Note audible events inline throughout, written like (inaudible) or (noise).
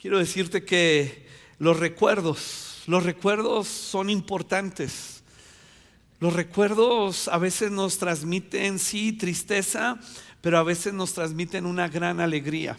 quiero decirte que los recuerdos, los recuerdos son importantes. Los recuerdos a veces nos transmiten, sí, tristeza, pero a veces nos transmiten una gran alegría.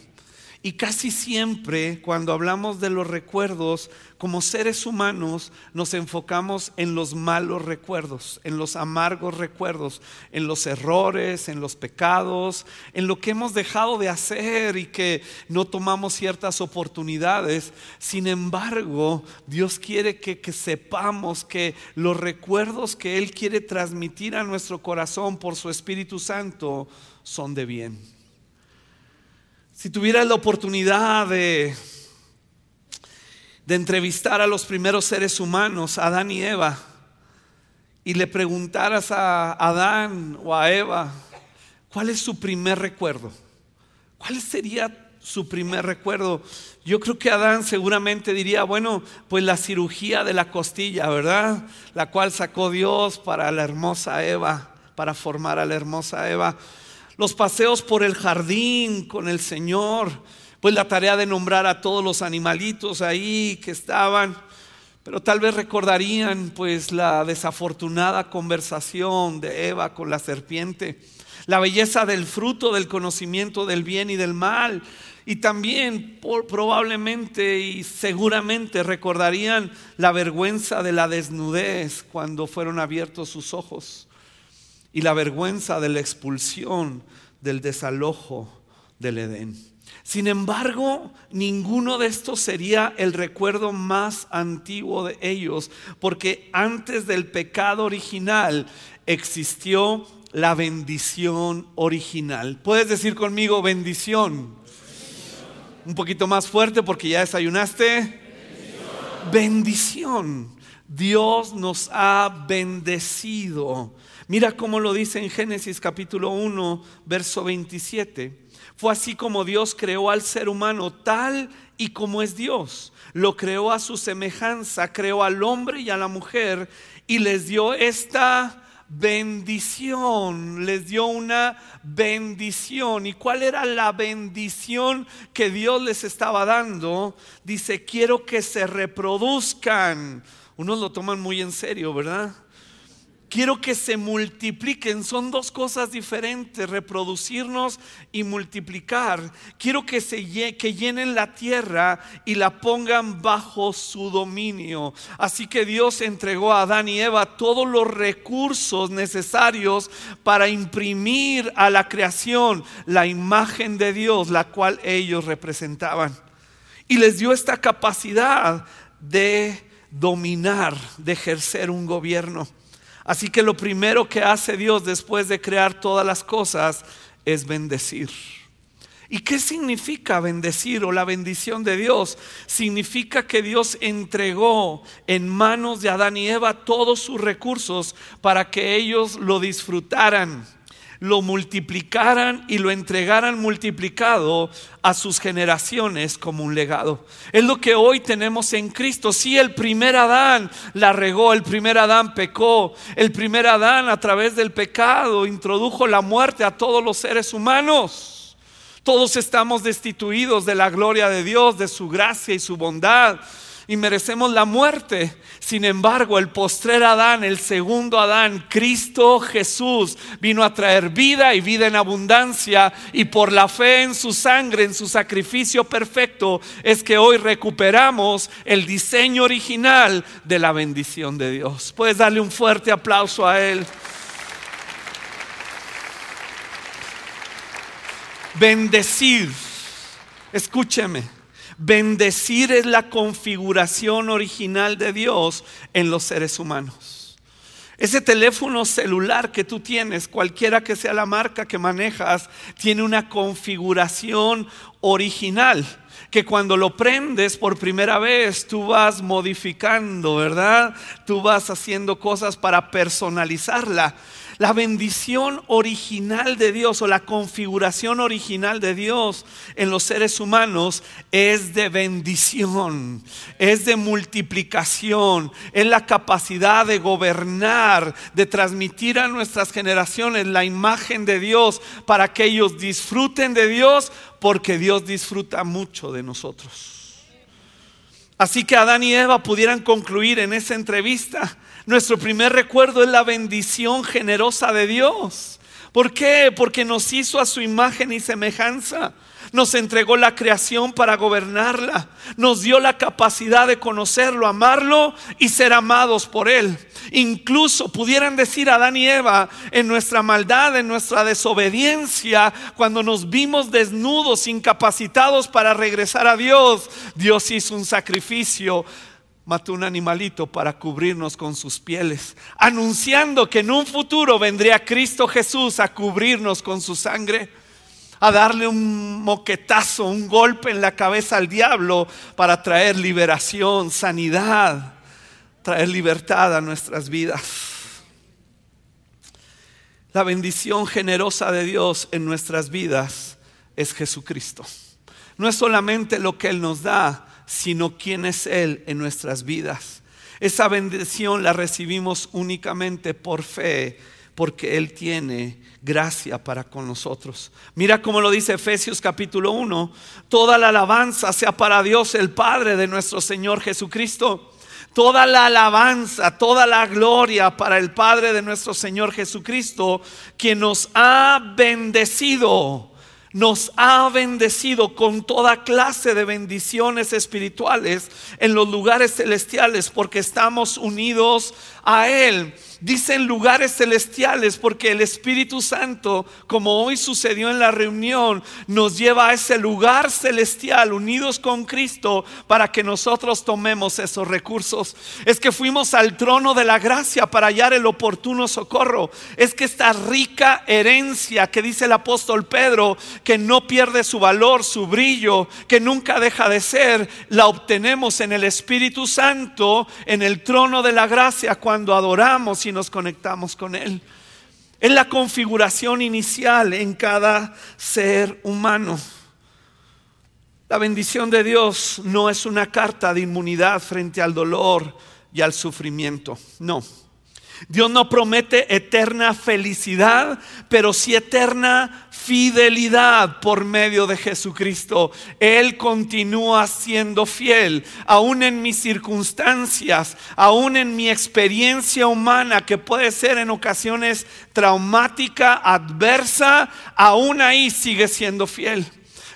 Y casi siempre cuando hablamos de los recuerdos, como seres humanos, nos enfocamos en los malos recuerdos, en los amargos recuerdos, en los errores, en los pecados, en lo que hemos dejado de hacer y que no tomamos ciertas oportunidades. Sin embargo, Dios quiere que, sepamos que los recuerdos que Él quiere transmitir a nuestro corazón por su Espíritu Santo son de bien. Si tuvieras la oportunidad de, de entrevistar a los primeros seres humanos, Adán y Eva, y le preguntaras a Adán o a Eva, ¿cuál es su primer recuerdo? ¿Cuál sería su primer recuerdo? Yo creo que Adán seguramente diría, bueno, pues la cirugía de la costilla, ¿verdad? La cual sacó Dios para la hermosa Eva, para formar a la hermosa Eva los paseos por el jardín con el Señor, pues la tarea de nombrar a todos los animalitos ahí que estaban, pero tal vez recordarían pues la desafortunada conversación de Eva con la serpiente, la belleza del fruto del conocimiento del bien y del mal, y también probablemente y seguramente recordarían la vergüenza de la desnudez cuando fueron abiertos sus ojos y la vergüenza de la expulsión, del desalojo del Edén. Sin embargo, ninguno de estos sería el recuerdo más antiguo de ellos, porque antes del pecado original existió la bendición original. ¿Puedes decir conmigo bendición? Un poquito más fuerte porque ya desayunaste. bendición. bendición. Dios nos ha bendecido Mira cómo lo dice en Génesis capítulo 1, verso 27. Fue así como Dios creó al ser humano tal y como es Dios. Lo creó a su semejanza, creó al hombre y a la mujer y les dio esta bendición, les dio una bendición. ¿Y cuál era la bendición que Dios les estaba dando? Dice, quiero que se reproduzcan. Unos lo toman muy en serio, ¿verdad? Quiero que se multipliquen. Son dos cosas diferentes, reproducirnos y multiplicar. Quiero que, se, llenen la tierra y la pongan bajo su dominio. Así que Dios entregó a Adán y Eva todos los recursos necesarios para imprimir a la creación la imagen de Dios, la cual ellos representaban. Y les dio esta capacidad de dominar, de ejercer un gobierno. Así que lo primero que hace Dios después de crear todas las cosas es bendecir. ¿Y qué significa bendecir o la bendición de Dios? Significa que Dios entregó en manos de Adán y Eva todos sus recursos para que ellos lo disfrutaran lo multiplicaran y lo entregaran multiplicado a sus generaciones como un legado. Es lo que hoy tenemos en Cristo. Si el primer Adán la regó, el primer Adán pecó, el primer Adán a través del pecado introdujo la muerte a todos los seres humanos. Todos estamos destituidos de la gloria de Dios, de su gracia y su bondad y merecemos la muerte. Sin embargo, el postrer Adán, el segundo Adán, Cristo Jesús, vino a traer vida y vida en abundancia. Y por la fe en su sangre, en su sacrificio perfecto, es que hoy recuperamos el diseño original de la bendición de Dios. Puedes darle un fuerte aplauso a Él. Bendecir. Escúcheme Bendecir es la configuración original de Dios en los seres humanos. Ese teléfono celular que tú tienes, cualquiera que sea la marca que manejas, tiene una configuración original que cuando lo prendes por primera vez tú vas modificando, ¿verdad? Tú vas haciendo cosas para personalizarla. La bendición original de Dios o la configuración original de Dios en los seres humanos es de bendición, es de multiplicación, es la capacidad de gobernar, de transmitir a nuestras generaciones la imagen de Dios para que ellos disfruten de Dios porque Dios disfruta mucho de nosotros. Así que Adán y Eva pudieran concluir en esa entrevista. Nuestro primer recuerdo es la bendición generosa de Dios. ¿Por qué? Porque nos hizo a su imagen y semejanza. Nos entregó la creación para gobernarla. Nos dio la capacidad de conocerlo, amarlo y ser amados por Él. Incluso pudieran decir Adán y Eva en nuestra maldad, en nuestra desobediencia, cuando nos vimos desnudos, incapacitados para regresar a Dios, Dios hizo un sacrificio mató un animalito para cubrirnos con sus pieles, anunciando que en un futuro vendría Cristo Jesús a cubrirnos con su sangre a darle un moquetazo, un golpe en la cabeza al diablo para traer liberación, sanidad, traer libertad a nuestras vidas. La bendición generosa de Dios en nuestras vidas es Jesucristo. No es solamente lo que Él nos da, sino quién es Él en nuestras vidas. Esa bendición la recibimos únicamente por fe, porque Él tiene gracia para con nosotros. Mira cómo lo dice Efesios capítulo 1. Toda la alabanza sea para Dios el Padre de nuestro Señor Jesucristo. Toda la alabanza, toda la gloria para el Padre de nuestro Señor Jesucristo, quien nos ha bendecido nos ha bendecido con toda clase de bendiciones espirituales en los lugares celestiales porque estamos unidos a Él dicen lugares celestiales porque el Espíritu Santo, como hoy sucedió en la reunión, nos lleva a ese lugar celestial unidos con Cristo para que nosotros tomemos esos recursos. Es que fuimos al trono de la gracia para hallar el oportuno socorro. Es que esta rica herencia que dice el apóstol Pedro, que no pierde su valor, su brillo, que nunca deja de ser, la obtenemos en el Espíritu Santo, en el trono de la gracia cuando adoramos y nos conectamos con Él. Es la configuración inicial en cada ser humano. La bendición de Dios no es una carta de inmunidad frente al dolor y al sufrimiento. No. Dios no promete eterna felicidad, pero sí eterna fidelidad por medio de Jesucristo. Él continúa siendo fiel, aún en mis circunstancias, aún en mi experiencia humana, que puede ser en ocasiones traumática, adversa, aún ahí sigue siendo fiel.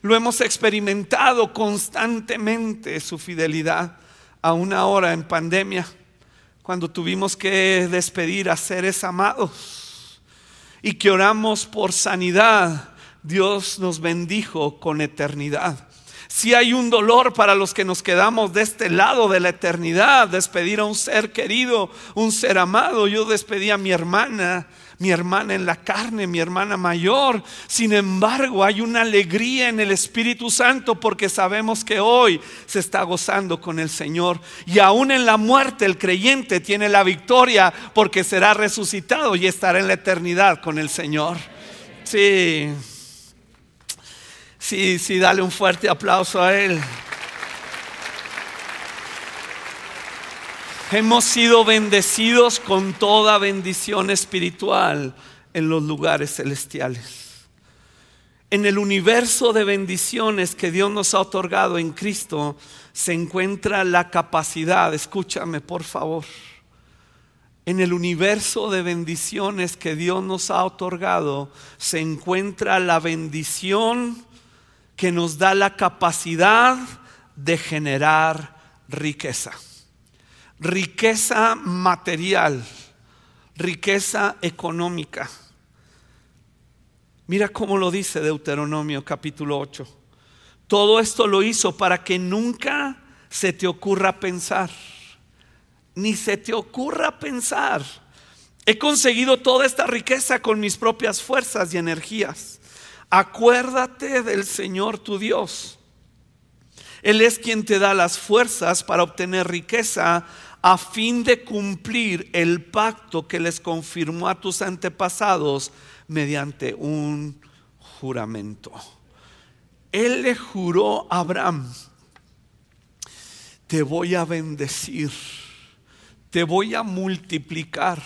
Lo hemos experimentado constantemente su fidelidad, aún ahora en pandemia cuando tuvimos que despedir a seres amados y que oramos por sanidad, Dios nos bendijo con eternidad. Si hay un dolor para los que nos quedamos de este lado de la eternidad, despedir a un ser querido, un ser amado. Yo despedí a mi hermana mi hermana en la carne, mi hermana mayor. Sin embargo, hay una alegría en el Espíritu Santo porque sabemos que hoy se está gozando con el Señor. Y aún en la muerte el creyente tiene la victoria porque será resucitado y estará en la eternidad con el Señor. Sí, sí, sí, dale un fuerte aplauso a Él. Hemos sido bendecidos con toda bendición espiritual en los lugares celestiales. En el universo de bendiciones que Dios nos ha otorgado en Cristo se encuentra la capacidad, escúchame por favor, en el universo de bendiciones que Dios nos ha otorgado se encuentra la bendición que nos da la capacidad de generar riqueza riqueza material, riqueza económica. Mira cómo lo dice Deuteronomio capítulo 8. Todo esto lo hizo para que nunca se te ocurra pensar, ni se te ocurra pensar. He conseguido toda esta riqueza con mis propias fuerzas y energías. Acuérdate del Señor tu Dios. Él es quien te da las fuerzas para obtener riqueza a fin de cumplir el pacto que les confirmó a tus antepasados mediante un juramento. Él le juró a Abraham, te voy a bendecir, te voy a multiplicar,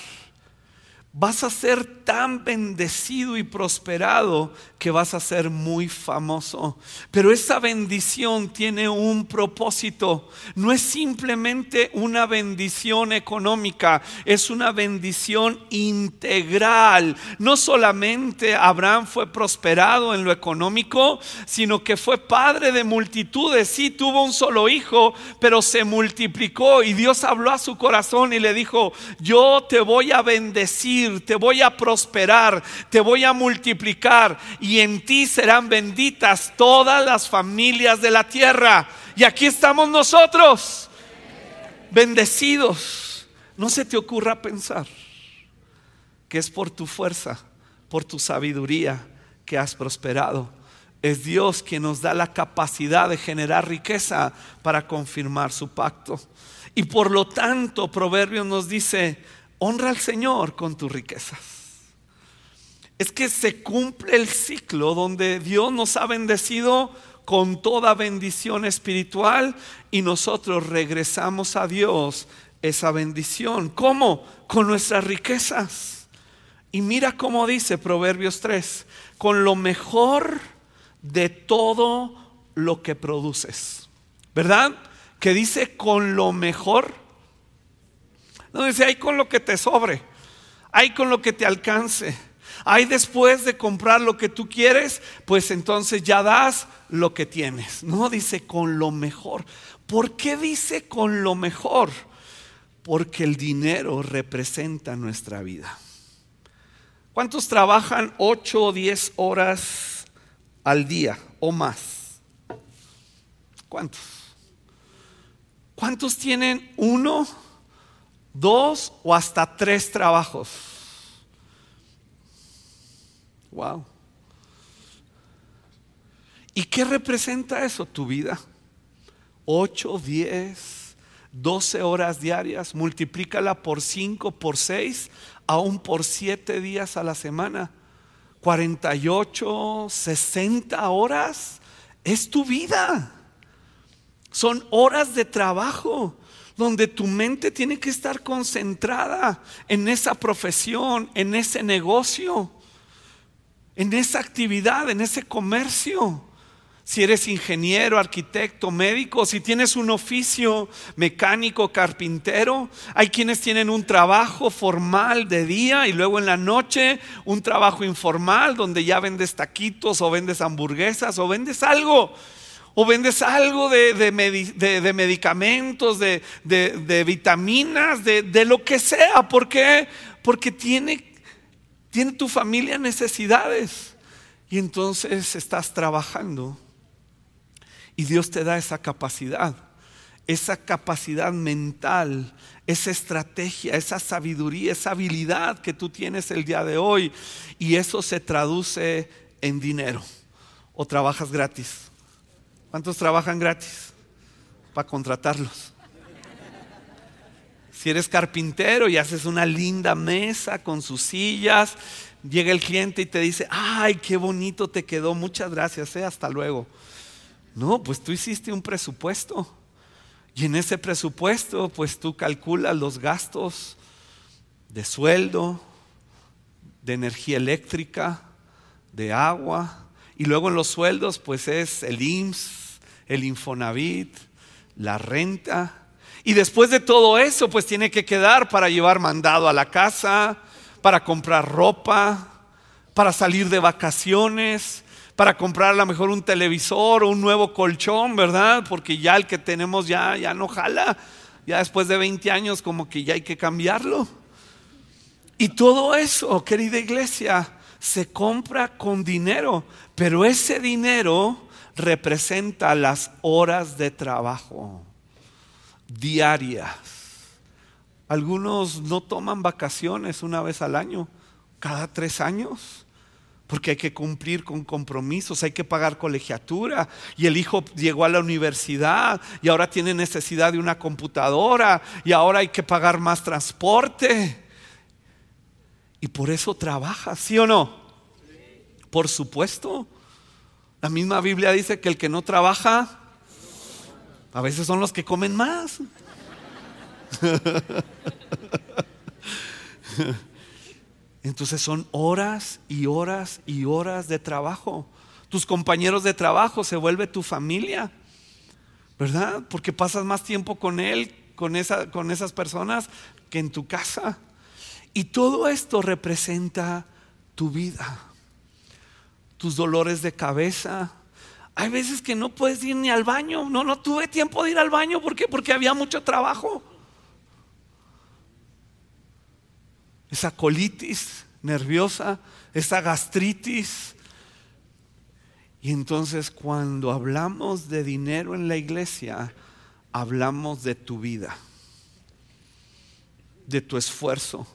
vas a ser tan bendecido y prosperado que vas a ser muy famoso. Pero esa bendición tiene un propósito. No es simplemente una bendición económica, es una bendición integral. No solamente Abraham fue prosperado en lo económico, sino que fue padre de multitudes. Sí, tuvo un solo hijo, pero se multiplicó y Dios habló a su corazón y le dijo, yo te voy a bendecir te voy a prosperar, te voy a multiplicar en ti serán benditas todas las familias de la tierra. Y aquí estamos nosotros, bendecidos. No se te ocurra pensar que es por tu fuerza, por tu sabiduría que has prosperado. Es Dios quien nos da la capacidad de generar riqueza para confirmar su pacto. Y por lo tanto, Proverbios nos dice, honra al Señor con tus riquezas. Es que se cumple el ciclo donde Dios nos ha bendecido con toda bendición espiritual y nosotros regresamos a Dios esa bendición. ¿Cómo? Con nuestras riquezas. Y mira cómo dice Proverbios 3, con lo mejor de todo lo que produces. ¿Verdad? Que dice con lo mejor no dice, hay con lo que te sobre, hay con lo que te alcance. Hay después de comprar lo que tú quieres, pues entonces ya das lo que tienes. No dice con lo mejor. ¿Por qué dice con lo mejor? Porque el dinero representa nuestra vida. ¿Cuántos trabajan 8 o 10 horas al día o más? ¿Cuántos? ¿Cuántos tienen uno? dos o hasta tres trabajos. Wow. ¿Y qué representa eso? Tu vida. Ocho, diez, doce horas diarias, multiplícala por cinco, por seis, aún por siete días a la semana. 48, 60 horas es tu vida. Son horas de trabajo donde tu mente tiene que estar concentrada en esa profesión, en ese negocio, en esa actividad, en ese comercio. Si eres ingeniero, arquitecto, médico, si tienes un oficio mecánico, carpintero, hay quienes tienen un trabajo formal de día y luego en la noche un trabajo informal donde ya vendes taquitos o vendes hamburguesas o vendes algo o vendes algo de, medicamentos, de, vitaminas, de, lo que sea. ¿Por qué? Porque tiene, tiene tu familia necesidades. Y entonces estás trabajando. Y Dios te da esa capacidad, esa capacidad mental, esa estrategia, esa sabiduría, esa habilidad que tú tienes el día de hoy. Y eso se traduce en dinero. O trabajas gratis. ¿Cuántos trabajan gratis? Para contratarlos. Si eres carpintero y haces una linda mesa con sus sillas, llega el cliente y te dice, ay, qué bonito te quedó, muchas gracias, eh, hasta luego. No, pues tú hiciste un presupuesto. Y en ese presupuesto, pues tú calculas los gastos de sueldo, de energía eléctrica, de agua. Y luego en los sueldos, pues es el IMSS, el Infonavit, la renta. Y después de todo eso, pues tiene que quedar para llevar mandado a la casa, para comprar ropa, para salir de vacaciones, para comprar a lo mejor un televisor o un nuevo colchón, ¿verdad? Porque ya el que tenemos ya, ya no jala. Ya después de 20 años como que ya hay que cambiarlo. Y todo eso, querida iglesia, se compra con dinero, pero ese dinero representa las horas de trabajo diarias. Algunos no toman vacaciones una vez al año, cada tres años, porque hay que cumplir con compromisos, hay que pagar colegiatura. Y el hijo llegó a la universidad y ahora tiene necesidad de una computadora y ahora hay que pagar más transporte. Y por eso trabaja, ¿sí o no? Por supuesto. La misma Biblia dice que el que no trabaja, a veces son los que comen más. Entonces son horas y horas y horas de trabajo. Tus compañeros de trabajo se vuelve tu familia, ¿verdad? Porque pasas más tiempo con él, con, con esas personas, que en tu casa. Y todo esto representa tu vida, tus dolores de cabeza. Hay veces que no puedes ir ni al baño. No, no tuve tiempo de ir al baño. ¿Por qué? Porque había mucho trabajo. esa colitis nerviosa, esa gastritis. Y entonces cuando hablamos de dinero en la iglesia, hablamos de tu vida, de tu esfuerzo,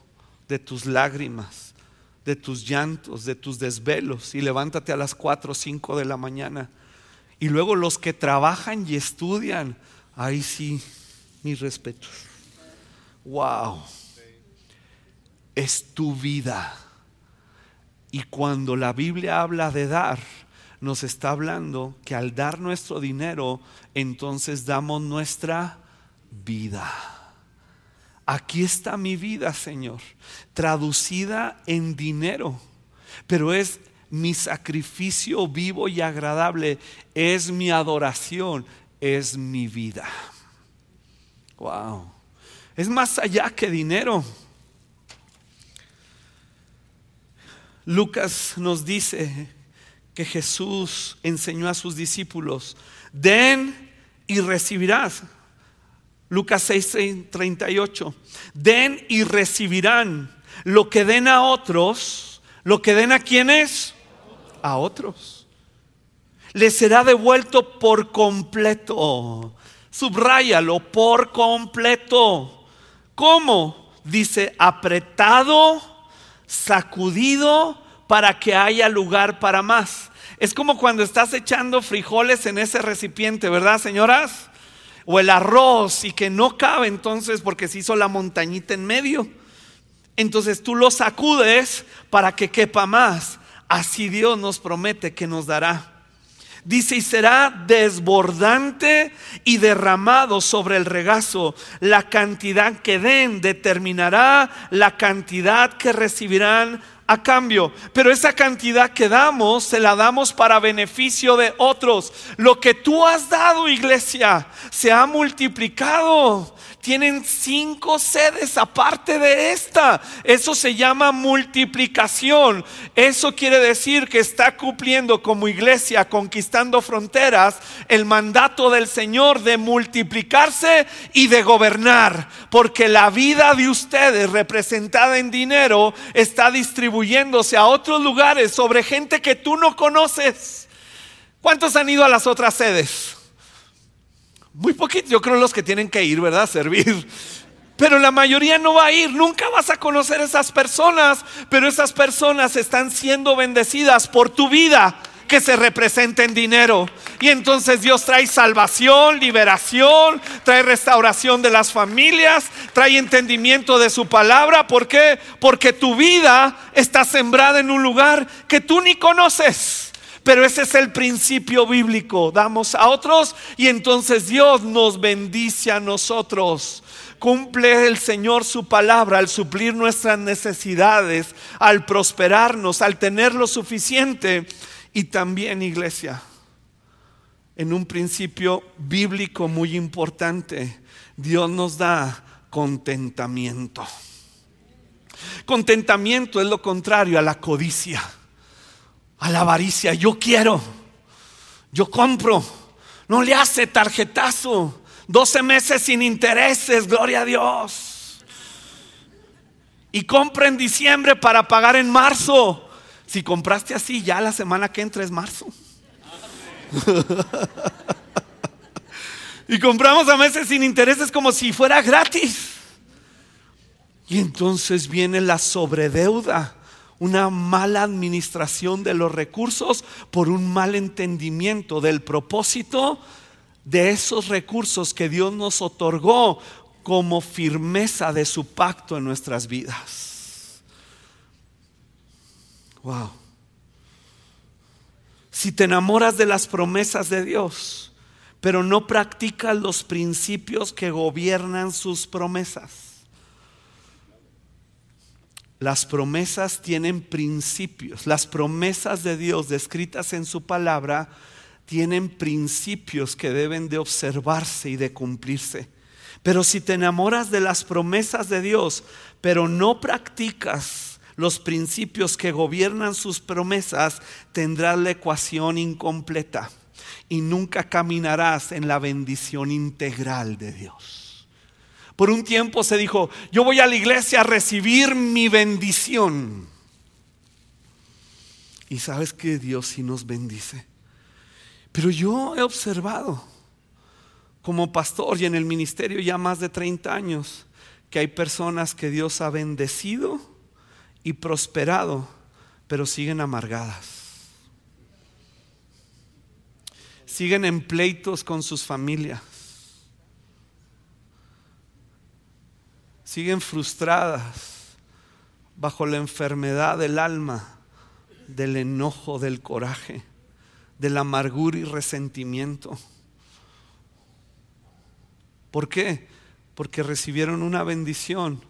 de tus lágrimas, de tus llantos, de tus desvelos. Y levántate a las 4 o 5 de la mañana. Y luego los que trabajan y estudian, ahí sí, mis respetos. Wow es tu vida. Y cuando la Biblia habla de dar, nos está hablando que al dar nuestro dinero, entonces damos nuestra vida. Aquí está mi vida, Señor, traducida en dinero, pero es mi sacrificio vivo y agradable, es mi adoración, es mi vida. Wow. Es más allá que dinero. Lucas nos dice que Jesús enseñó a sus discípulos, den y recibirás. Lucas 6, 38, den y recibirán lo que den a otros, lo que den a quienes, a otros. Les será devuelto por completo. Subráyalo, por completo. ¿Cómo? Dice, apretado sacudido para que haya lugar para más. Es como cuando estás echando frijoles en ese recipiente, ¿verdad, señoras? O el arroz y que no cabe entonces porque se hizo la montañita en medio. Entonces tú lo sacudes para que quepa más. Así Dios nos promete que nos dará. Dice, y será desbordante y derramado sobre el regazo. La cantidad que den determinará la cantidad que recibirán a cambio. Pero esa cantidad que damos, se la damos para beneficio de otros. Lo que tú has dado, iglesia, se ha multiplicado tienen cinco sedes aparte de esta. Eso se llama multiplicación. Eso quiere decir que está cumpliendo como iglesia, conquistando fronteras, el mandato del Señor de multiplicarse y de gobernar. Porque la vida de ustedes representada en dinero está distribuyéndose a otros lugares sobre gente que tú no conoces. ¿Cuántos han ido a las otras sedes? Muy poquitos, yo creo los que tienen que ir, ¿verdad? Servir. Pero la mayoría no va a ir, nunca vas a conocer esas personas, pero esas personas están siendo bendecidas por tu vida que se representa en dinero. Y entonces Dios trae salvación, liberación, trae restauración de las familias, trae entendimiento de su palabra. ¿Por qué? Porque tu vida está sembrada en un lugar que tú ni conoces. Pero ese es el principio bíblico. Damos a otros y entonces Dios nos bendice a nosotros. Cumple el Señor su palabra al suplir nuestras necesidades, al prosperarnos, al tener lo suficiente. Y también, iglesia, en un principio bíblico muy importante, Dios nos da contentamiento. Contentamiento es lo contrario a la codicia a la avaricia. Yo quiero, yo compro. No le hace tarjetazo. 12 meses sin intereses, gloria a Dios. Y compra en diciembre para pagar en marzo. Si compraste así, ya la semana que entra es marzo. (laughs) y compramos a meses sin intereses como si fuera gratis. Y entonces viene la sobredeuda una mala administración de los recursos por un mal entendimiento del propósito de esos recursos que Dios nos otorgó como firmeza de su pacto en nuestras vidas. Wow. Si te enamoras de las promesas de Dios, pero no practicas los principios que gobiernan sus promesas, Las promesas tienen principios. Las promesas de Dios descritas en su palabra tienen principios que deben de observarse y de cumplirse. Pero si te enamoras de las promesas de Dios, pero no practicas los principios que gobiernan sus promesas, tendrás la ecuación incompleta y nunca caminarás en la bendición integral de Dios. Por un tiempo se dijo, yo voy a la iglesia a recibir mi bendición. Y sabes que Dios sí nos bendice. Pero yo he observado como pastor y en el ministerio ya más de 30 años que hay personas que Dios ha bendecido y prosperado, pero siguen amargadas. Siguen en pleitos con sus familias. Siguen frustradas bajo la enfermedad del alma, del enojo, del coraje, de la amargura y resentimiento. ¿Por qué? Porque recibieron una bendición,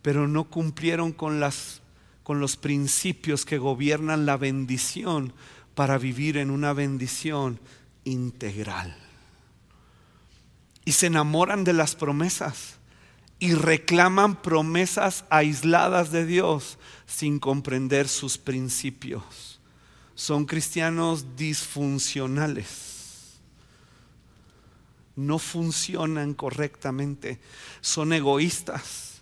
pero no cumplieron con, las, con los principios que gobiernan la bendición para vivir en una bendición integral. Y se enamoran de las promesas y reclaman promesas aisladas de Dios sin comprender sus principios. Son cristianos disfuncionales. No funcionan correctamente. Son egoístas.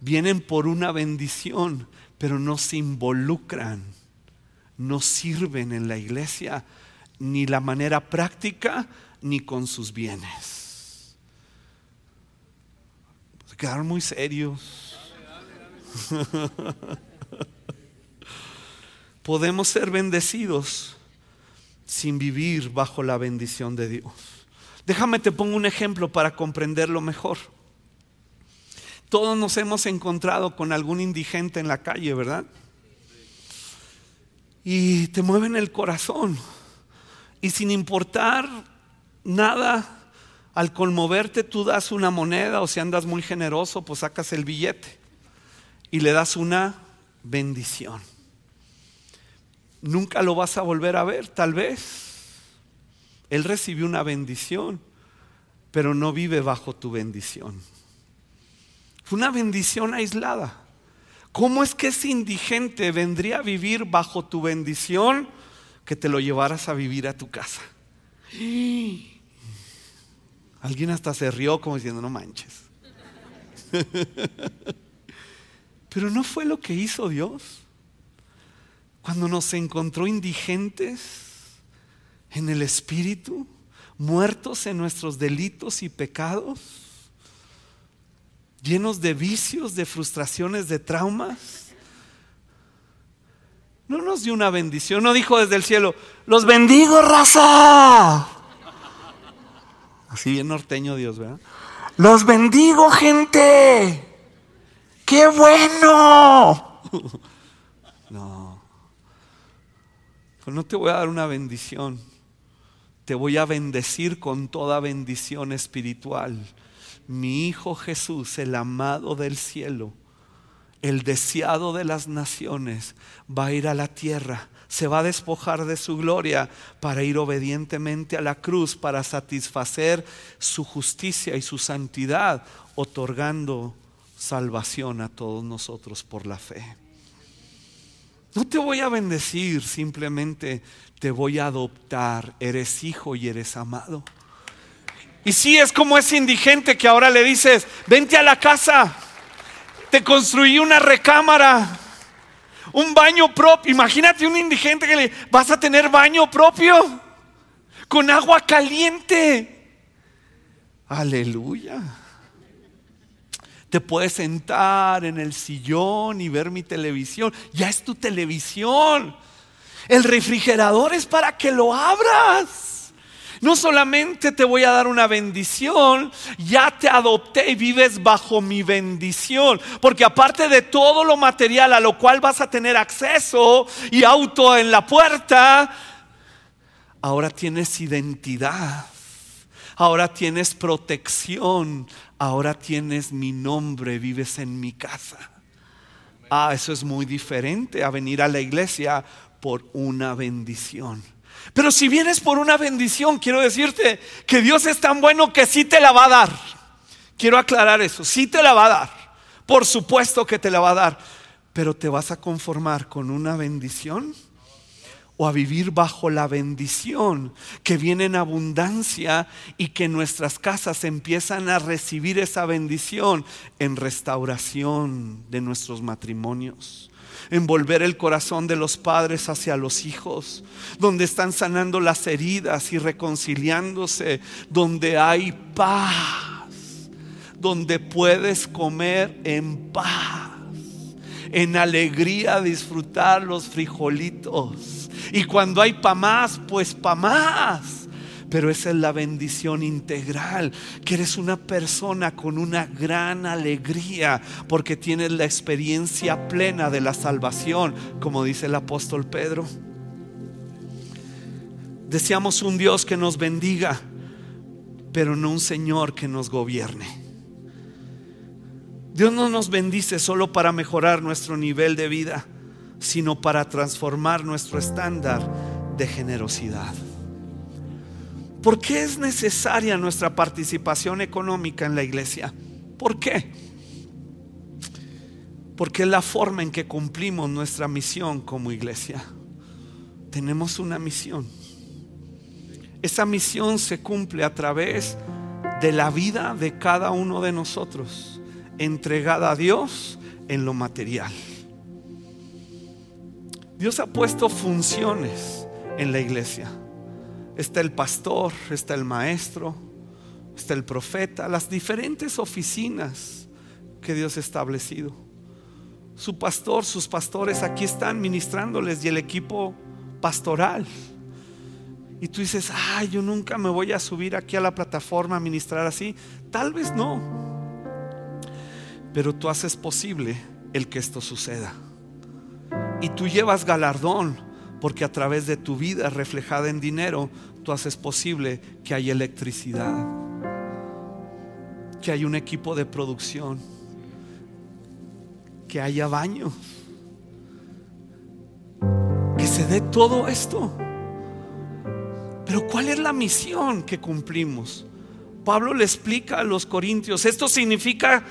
Vienen por una bendición, pero no se involucran no sirven en la iglesia ni la manera práctica ni con sus bienes. Se muy serios. (laughs) Podemos ser bendecidos sin vivir bajo la bendición de Dios. Déjame te pongo un ejemplo para comprenderlo mejor. Todos nos hemos encontrado con algún indigente en la calle, ¿verdad? y te mueven el corazón. Y sin importar nada, al conmoverte tú das una moneda o si andas muy generoso, pues sacas el billete y le das una bendición. Nunca lo vas a volver a ver, tal vez. Él recibió una bendición, pero no vive bajo tu bendición. Fue una bendición aislada. ¿Cómo es que ese indigente vendría a vivir bajo tu bendición que te lo llevaras a vivir a tu casa? Alguien hasta se rió como diciendo, no manches. (laughs) Pero no fue lo que hizo Dios. Cuando nos encontró indigentes en el espíritu, muertos en nuestros delitos y pecados, llenos de vicios, de frustraciones, de traumas. No nos dio una bendición, no dijo desde el cielo, los bendigo, raza. Así bien norteño Dios, ¿verdad? Los bendigo, gente. ¡Qué bueno! (laughs) No. Pues no te voy a dar una bendición. Te voy a bendecir con toda bendición espiritual mi Hijo Jesús, el amado del cielo, el deseado de las naciones, va a ir a la tierra, se va a despojar de su gloria para ir obedientemente a la cruz, para satisfacer su justicia y su santidad, otorgando salvación a todos nosotros por la fe. No te voy a bendecir, simplemente te voy a adoptar. Eres hijo y eres amado. Y si es como ese indigente que ahora le dices, vente a la casa, te construí una recámara, un baño propio. Imagínate un indigente que le vas a tener baño propio con agua caliente. Aleluya. Te puedes sentar en el sillón y ver mi televisión. Ya es tu televisión. El refrigerador es para que lo abras. No solamente te voy a dar una bendición, ya te adopté y vives bajo mi bendición. Porque aparte de todo lo material a lo cual vas a tener acceso y auto en la puerta, ahora tienes identidad, ahora tienes protección, ahora tienes mi nombre, vives en mi casa. Ah, eso es muy diferente a venir a la iglesia por una bendición. Pero si vienes por una bendición, quiero decirte que Dios es tan bueno que sí te la va a dar. Quiero aclarar eso, sí te la va a dar. Por supuesto que te la va a dar. Pero te vas a conformar con una bendición o a vivir bajo la bendición que viene en abundancia y que nuestras casas empiezan a recibir esa bendición en restauración de nuestros matrimonios. En volver el corazón de los padres hacia los hijos, donde están sanando las heridas y reconciliándose, donde hay paz, donde puedes comer en paz, en alegría disfrutar los frijolitos y cuando hay pa' más, pues pa' más. Pero esa es la bendición integral, que eres una persona con una gran alegría porque tienes la experiencia plena de la salvación, como dice el apóstol Pedro. Deseamos un Dios que nos bendiga, pero no un Señor que nos gobierne. Dios no nos bendice solo para mejorar nuestro nivel de vida sino para transformar nuestro estándar de generosidad. ¿Por qué es necesaria nuestra participación económica en la iglesia? ¿Por qué? Porque es la forma en que cumplimos nuestra misión como iglesia. Tenemos una misión. Esa misión se cumple a través de la vida de cada uno de nosotros, entregada a Dios en lo material. Dios ha puesto funciones en la iglesia. Está el pastor, está el maestro, está el profeta, las diferentes oficinas que Dios ha establecido. Su pastor, sus pastores aquí están ministrándoles y el equipo pastoral. Y tú dices, ay, yo nunca me voy a subir aquí a la plataforma a ministrar así. Tal vez no. Pero tú haces posible el que esto suceda. Y tú llevas galardón porque a través de tu vida reflejada en dinero, tú haces posible que haya electricidad, que haya un equipo de producción, que haya baños, que se dé todo esto. Pero ¿cuál es la misión que cumplimos? Pablo le explica a los corintios, esto significa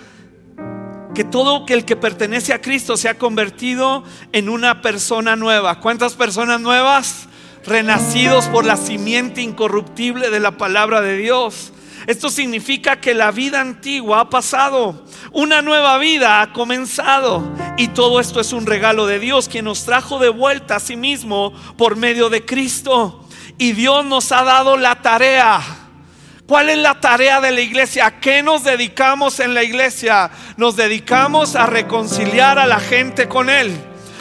que todo el que pertenece a Cristo se ha convertido en una persona nueva. ¿Cuántas personas nuevas? Renacidos por la simiente incorruptible de la palabra de Dios. Esto significa que la vida antigua ha pasado, una nueva vida ha comenzado y todo esto es un regalo de Dios quien nos trajo de vuelta a sí mismo por medio de Cristo. Y Dios nos ha dado la tarea ¿Cuál es la tarea de la iglesia? ¿A qué nos dedicamos en la iglesia? Nos dedicamos a reconciliar a la gente con Él.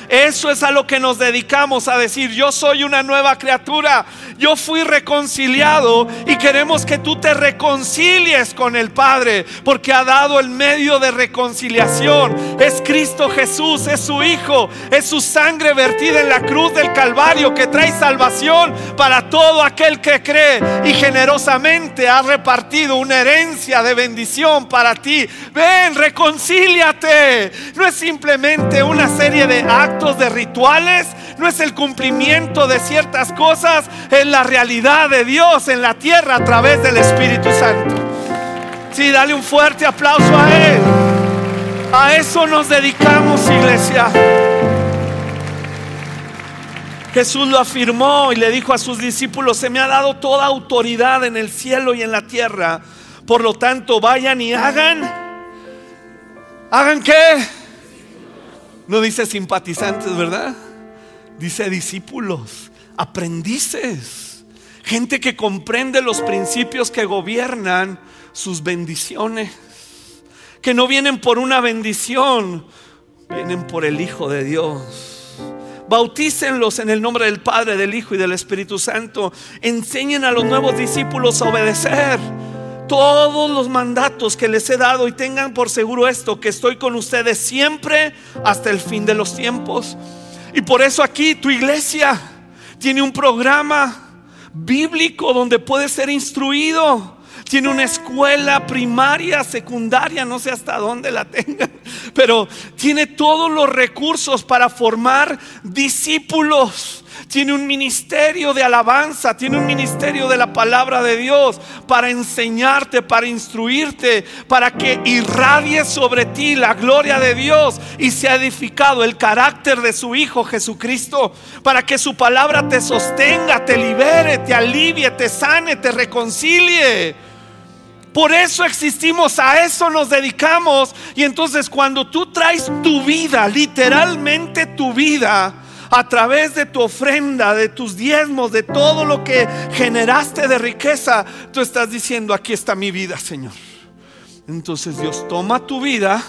Eso es a lo que nos dedicamos a decir, yo soy una nueva criatura, yo fui reconciliado y queremos que tú te reconcilies con el Padre, porque ha dado el medio de reconciliación. Es Cristo Jesús, es su Hijo, es su sangre vertida en la cruz del Calvario que trae salvación para todo aquel que cree y generosamente ha repartido una herencia de bendición para ti. Ven, reconcíliate. No es simplemente una serie de actos de rituales, no es el cumplimiento de ciertas cosas, es la realidad de Dios en la tierra a través del Espíritu Santo. Sí, dale un fuerte aplauso a Él. A eso nos dedicamos, iglesia. Jesús lo afirmó y le dijo a sus discípulos, se me ha dado toda autoridad en el cielo y en la tierra. Por lo tanto, vayan y hagan. ¿Hagan qué? No dice simpatizantes, ¿verdad? Dice discípulos, aprendices, gente que comprende los principios que gobiernan sus bendiciones, que no vienen por una bendición, vienen por el Hijo de Dios. Bautícenlos en el nombre del Padre, del Hijo y del Espíritu Santo. Enseñen a los nuevos discípulos a obedecer todos los mandatos que les he dado y tengan por seguro esto, que estoy con ustedes siempre hasta el fin de los tiempos. Y por eso aquí tu iglesia tiene un programa bíblico donde puedes ser instruido tiene una escuela primaria, secundaria, no sé hasta dónde la tenga, pero tiene todos los recursos para formar discípulos tiene un ministerio de alabanza, tiene un ministerio de la palabra de Dios para enseñarte, para instruirte, para que irradie sobre ti la gloria de Dios y sea edificado el carácter de su Hijo Jesucristo, para que su palabra te sostenga, te libere, te alivie, te sane, te reconcilie. Por eso existimos, a eso nos dedicamos. Y entonces cuando tú traes tu vida, literalmente tu vida, a través de tu ofrenda, de tus diezmos, de todo lo que generaste de riqueza, tú estás diciendo, aquí está mi vida, Señor. Entonces Dios toma tu vida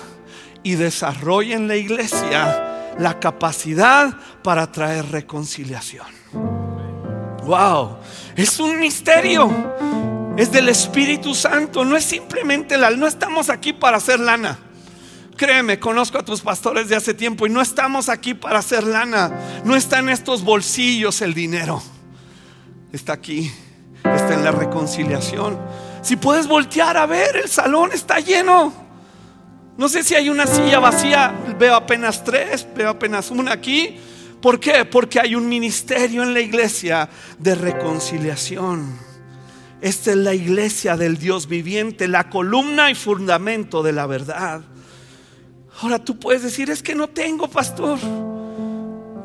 y desarrolla en la iglesia la capacidad para traer reconciliación. Wow, es un misterio. Es del Espíritu Santo, no es simplemente la, no estamos aquí para hacer lana. Créeme, conozco a tus pastores de hace tiempo y no estamos aquí para hacer lana. No está en estos bolsillos el dinero. Está aquí, está en la reconciliación. Si puedes voltear a ver, el salón está lleno. No sé si hay una silla vacía, veo apenas tres, veo apenas una aquí. ¿Por qué? Porque hay un ministerio en la iglesia de reconciliación. Esta es la iglesia del Dios viviente, la columna y fundamento de la verdad. Ahora tú puedes decir, es que no tengo, pastor.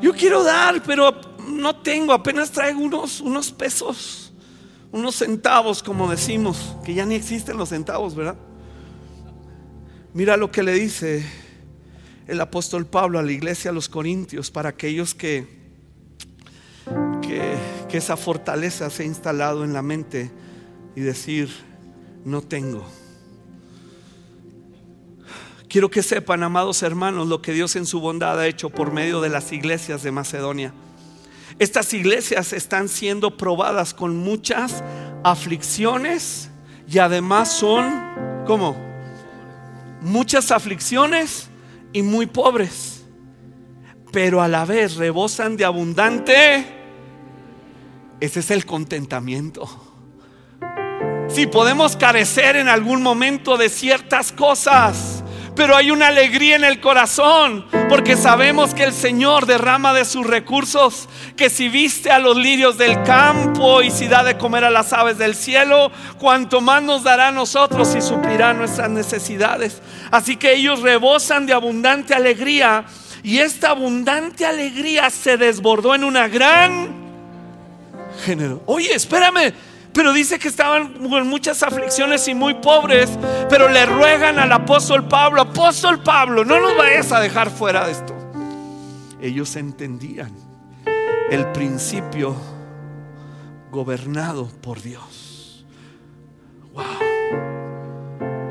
Yo quiero dar, pero no tengo, apenas traigo unos, unos pesos, unos centavos, como decimos, que ya ni existen los centavos, ¿verdad? Mira lo que le dice el apóstol Pablo a la iglesia, a los corintios, para aquellos que, que, que esa fortaleza se ha instalado en la mente y decir, no tengo. Quiero que sepan, amados hermanos, lo que Dios en su bondad ha hecho por medio de las iglesias de Macedonia. Estas iglesias están siendo probadas con muchas aflicciones y además son, ¿cómo? Muchas aflicciones y muy pobres, pero a la vez rebosan de abundante. Ese es el contentamiento. Si podemos carecer en algún momento de ciertas cosas, pero hay una alegría en el corazón, porque sabemos que el Señor derrama de sus recursos, que si viste a los lirios del campo y si da de comer a las aves del cielo, cuanto más nos dará a nosotros y suplirá nuestras necesidades. Así que ellos rebosan de abundante alegría y esta abundante alegría se desbordó en una gran género. Oye, espérame, pero dice que estaban con muchas aflicciones y muy pobres, pero le ruegan al apóstol Pablo, apóstol Pablo, no nos vayas a dejar fuera de esto. Ellos entendían el principio gobernado por Dios. Wow.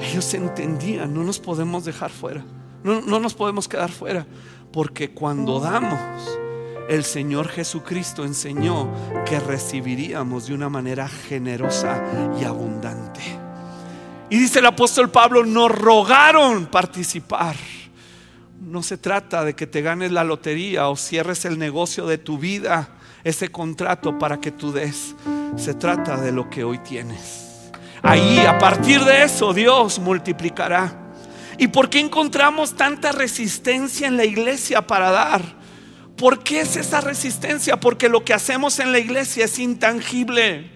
Ellos entendían, no nos podemos dejar fuera, no, no nos podemos quedar fuera, porque cuando damos, el Señor Jesucristo enseñó que recibiríamos de una manera generosa y abundante. Y dice el apóstol Pablo, nos rogaron participar. No se trata de que te ganes la lotería o cierres el negocio de tu vida, ese contrato para que tú des. Se trata de lo que hoy tienes. Ahí, a partir de eso, Dios multiplicará. ¿Y por qué encontramos tanta resistencia en la iglesia para dar? ¿Por qué es esa resistencia? Porque lo que hacemos en la iglesia es intangible.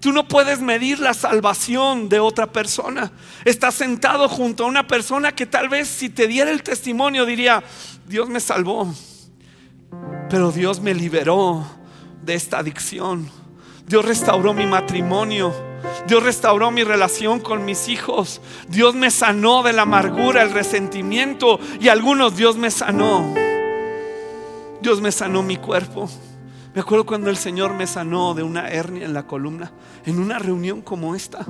Tú no puedes medir la salvación de otra persona. Estás sentado junto a una persona que tal vez si te diera el testimonio diría, Dios me salvó, pero Dios me liberó de esta adicción. Dios restauró mi matrimonio. Dios restauró mi relación con mis hijos. Dios me sanó de la amargura, el resentimiento y algunos Dios me sanó Dios me sanó mi cuerpo. Me acuerdo cuando el Señor me sanó de una hernia en la columna, en una reunión como esta.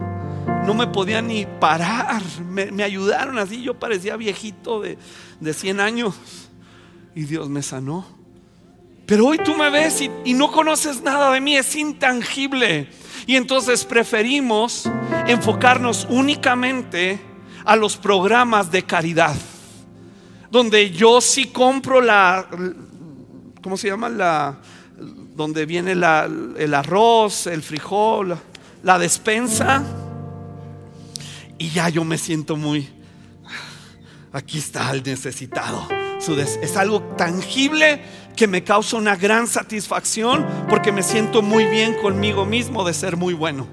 No me podía ni parar. Me, ayudaron así. Yo parecía viejito de, de 100 años. Y Dios me sanó. Pero hoy tú me ves y, y no conoces nada de mí. Es intangible. Y entonces preferimos enfocarnos únicamente a los programas de caridad. Donde yo sí compro la, ¿cómo se llama? La, donde viene el arroz, el frijol, la despensa. y ya yo me siento muy, aquí está el necesitado. Es algo tangible que me causa una gran satisfacción porque me siento muy bien conmigo mismo de ser muy bueno.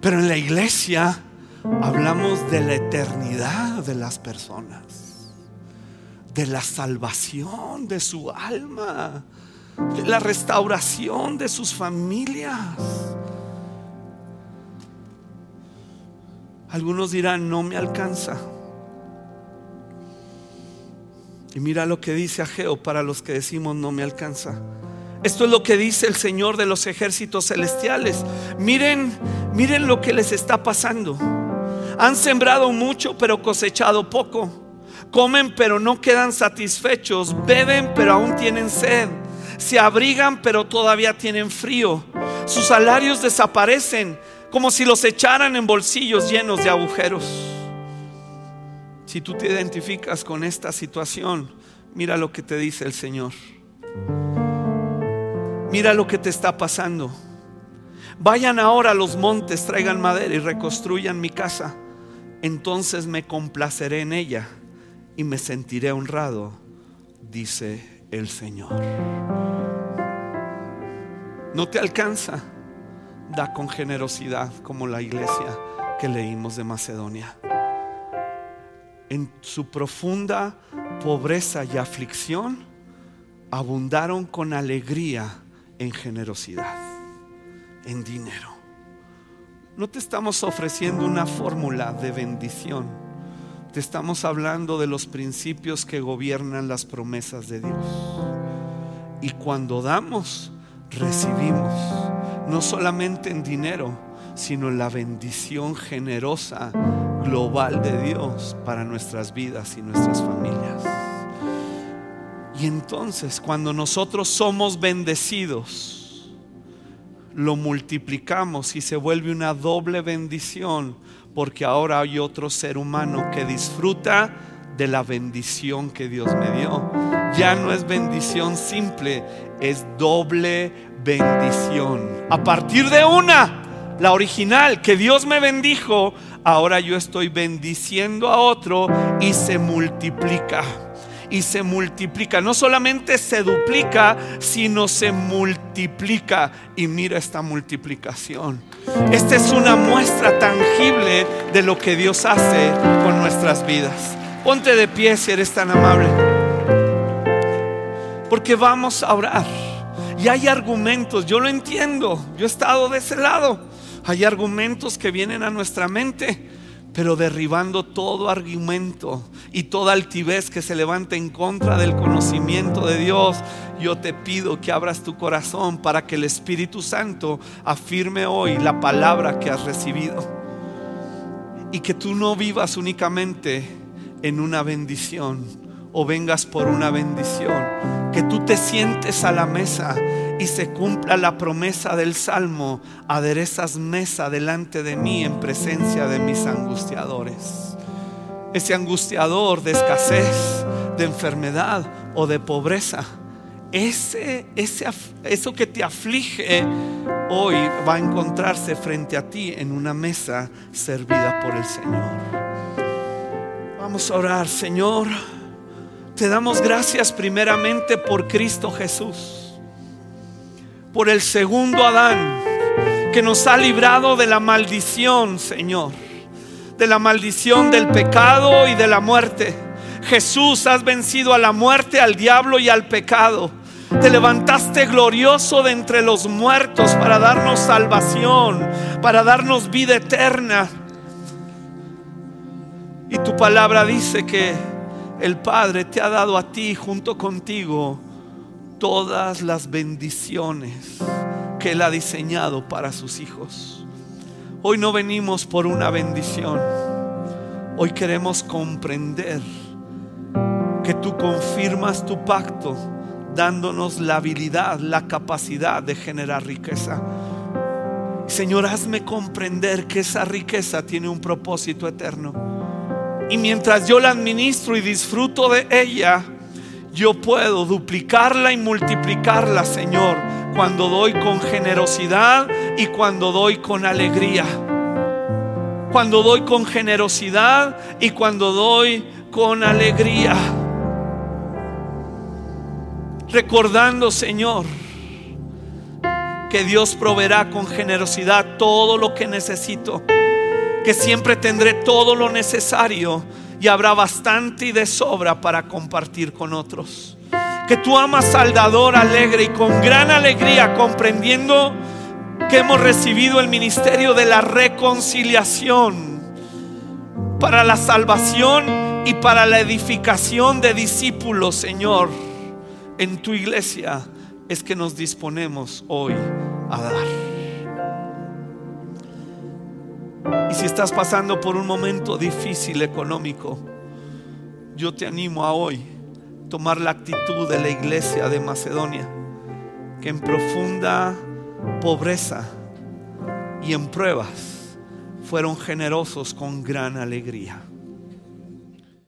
Pero en la iglesia hablamos de la eternidad de las personas, de la salvación de su alma, de la restauración de sus familias. Algunos dirán, no me alcanza. Y mira lo que dice Ageo para los que decimos no me alcanza. Esto es lo que dice el Señor de los ejércitos celestiales. Miren, miren lo que les está pasando. Han sembrado mucho pero cosechado poco. Comen pero no quedan satisfechos. Beben pero aún tienen sed. Se abrigan pero todavía tienen frío. Sus salarios desaparecen como si los echaran en bolsillos llenos de agujeros. Si tú te identificas con esta situación, mira lo que te dice el Señor. Mira lo que te está pasando. Vayan ahora a los montes, traigan madera y reconstruyan mi casa. Entonces me complaceré en ella y me sentiré honrado, dice el Señor. No te alcanza, da con generosidad como la iglesia que leímos de Macedonia en su profunda pobreza y aflicción, abundaron con alegría en generosidad, en dinero. No te estamos ofreciendo una fórmula de bendición, estamos hablando de los principios que gobiernan las promesas de Dios. Y cuando damos, recibimos, no solamente en dinero, sino en la bendición generosa global de Dios para nuestras vidas y nuestras familias. Y entonces cuando nosotros somos bendecidos, lo multiplicamos y se vuelve una doble bendición porque ahora hay otro ser humano que disfruta de la bendición que Dios me dio. Ya no es bendición simple, es doble bendición. A partir de una, la original, que Dios me bendijo, ahora yo estoy bendiciendo a otro y se multiplica. Y se multiplica, no solamente se duplica, sino se multiplica. Y mira esta multiplicación. Esta es una muestra tangible de lo que Dios hace con nuestras vidas. Ponte de pie si eres tan amable. Porque vamos a orar. Y hay argumentos, yo lo entiendo, yo he estado de ese lado. Hay argumentos que vienen a nuestra mente, pero derribando todo argumento y toda altivez que se levanta en contra del conocimiento de Dios, yo te pido que abras tu corazón para que el Espíritu Santo afirme hoy la palabra que has recibido. Y que tú no vivas únicamente en una bendición o vengas por una bendición. Que tú te sientes a la mesa y se cumpla la promesa del Salmo, aderezas mesa delante de mí en presencia de mis angustiadores. Ese angustiador de escasez, de enfermedad o de pobreza, ese, ese, eso que te aflige hoy va a encontrarse frente a ti en una mesa servida por el Señor. Vamos a orar, Señor. Te damos gracias primeramente por Cristo Jesús por el segundo Adán que nos ha librado de la maldición, Señor, de la maldición del pecado y de la muerte. Jesús, has vencido a la muerte, al diablo y al pecado. Te levantaste glorioso de entre los muertos para darnos salvación, para darnos vida eterna. Y tu palabra dice que el Padre te ha dado a ti junto contigo todas las bendiciones que Él ha diseñado para sus hijos. Hoy no venimos por una bendición. Hoy queremos comprender que tú confirmas tu pacto dándonos la habilidad, la capacidad de generar riqueza. Señor, hazme comprender que esa riqueza tiene un propósito eterno. Y mientras yo la administro y disfruto de ella, yo puedo duplicarla y multiplicarla, Señor, cuando doy con generosidad y cuando doy con alegría. cuando doy con generosidad y cuando doy con alegría. Recordando, Señor, que Dios proveerá con generosidad todo lo que necesito, que siempre tendré todo lo necesario y habrá bastante y de sobra para compartir con otros. Que tú amas al dador alegre y con gran alegría comprendiendo que hemos recibido el ministerio de la reconciliación para la salvación y para la edificación de discípulos, Señor, en tu iglesia es que nos disponemos hoy a dar. Y si estás pasando por un momento difícil económico, yo te animo a hoy tomar la actitud de la iglesia de Macedonia, que en profunda pobreza y en pruebas fueron generosos con gran alegría.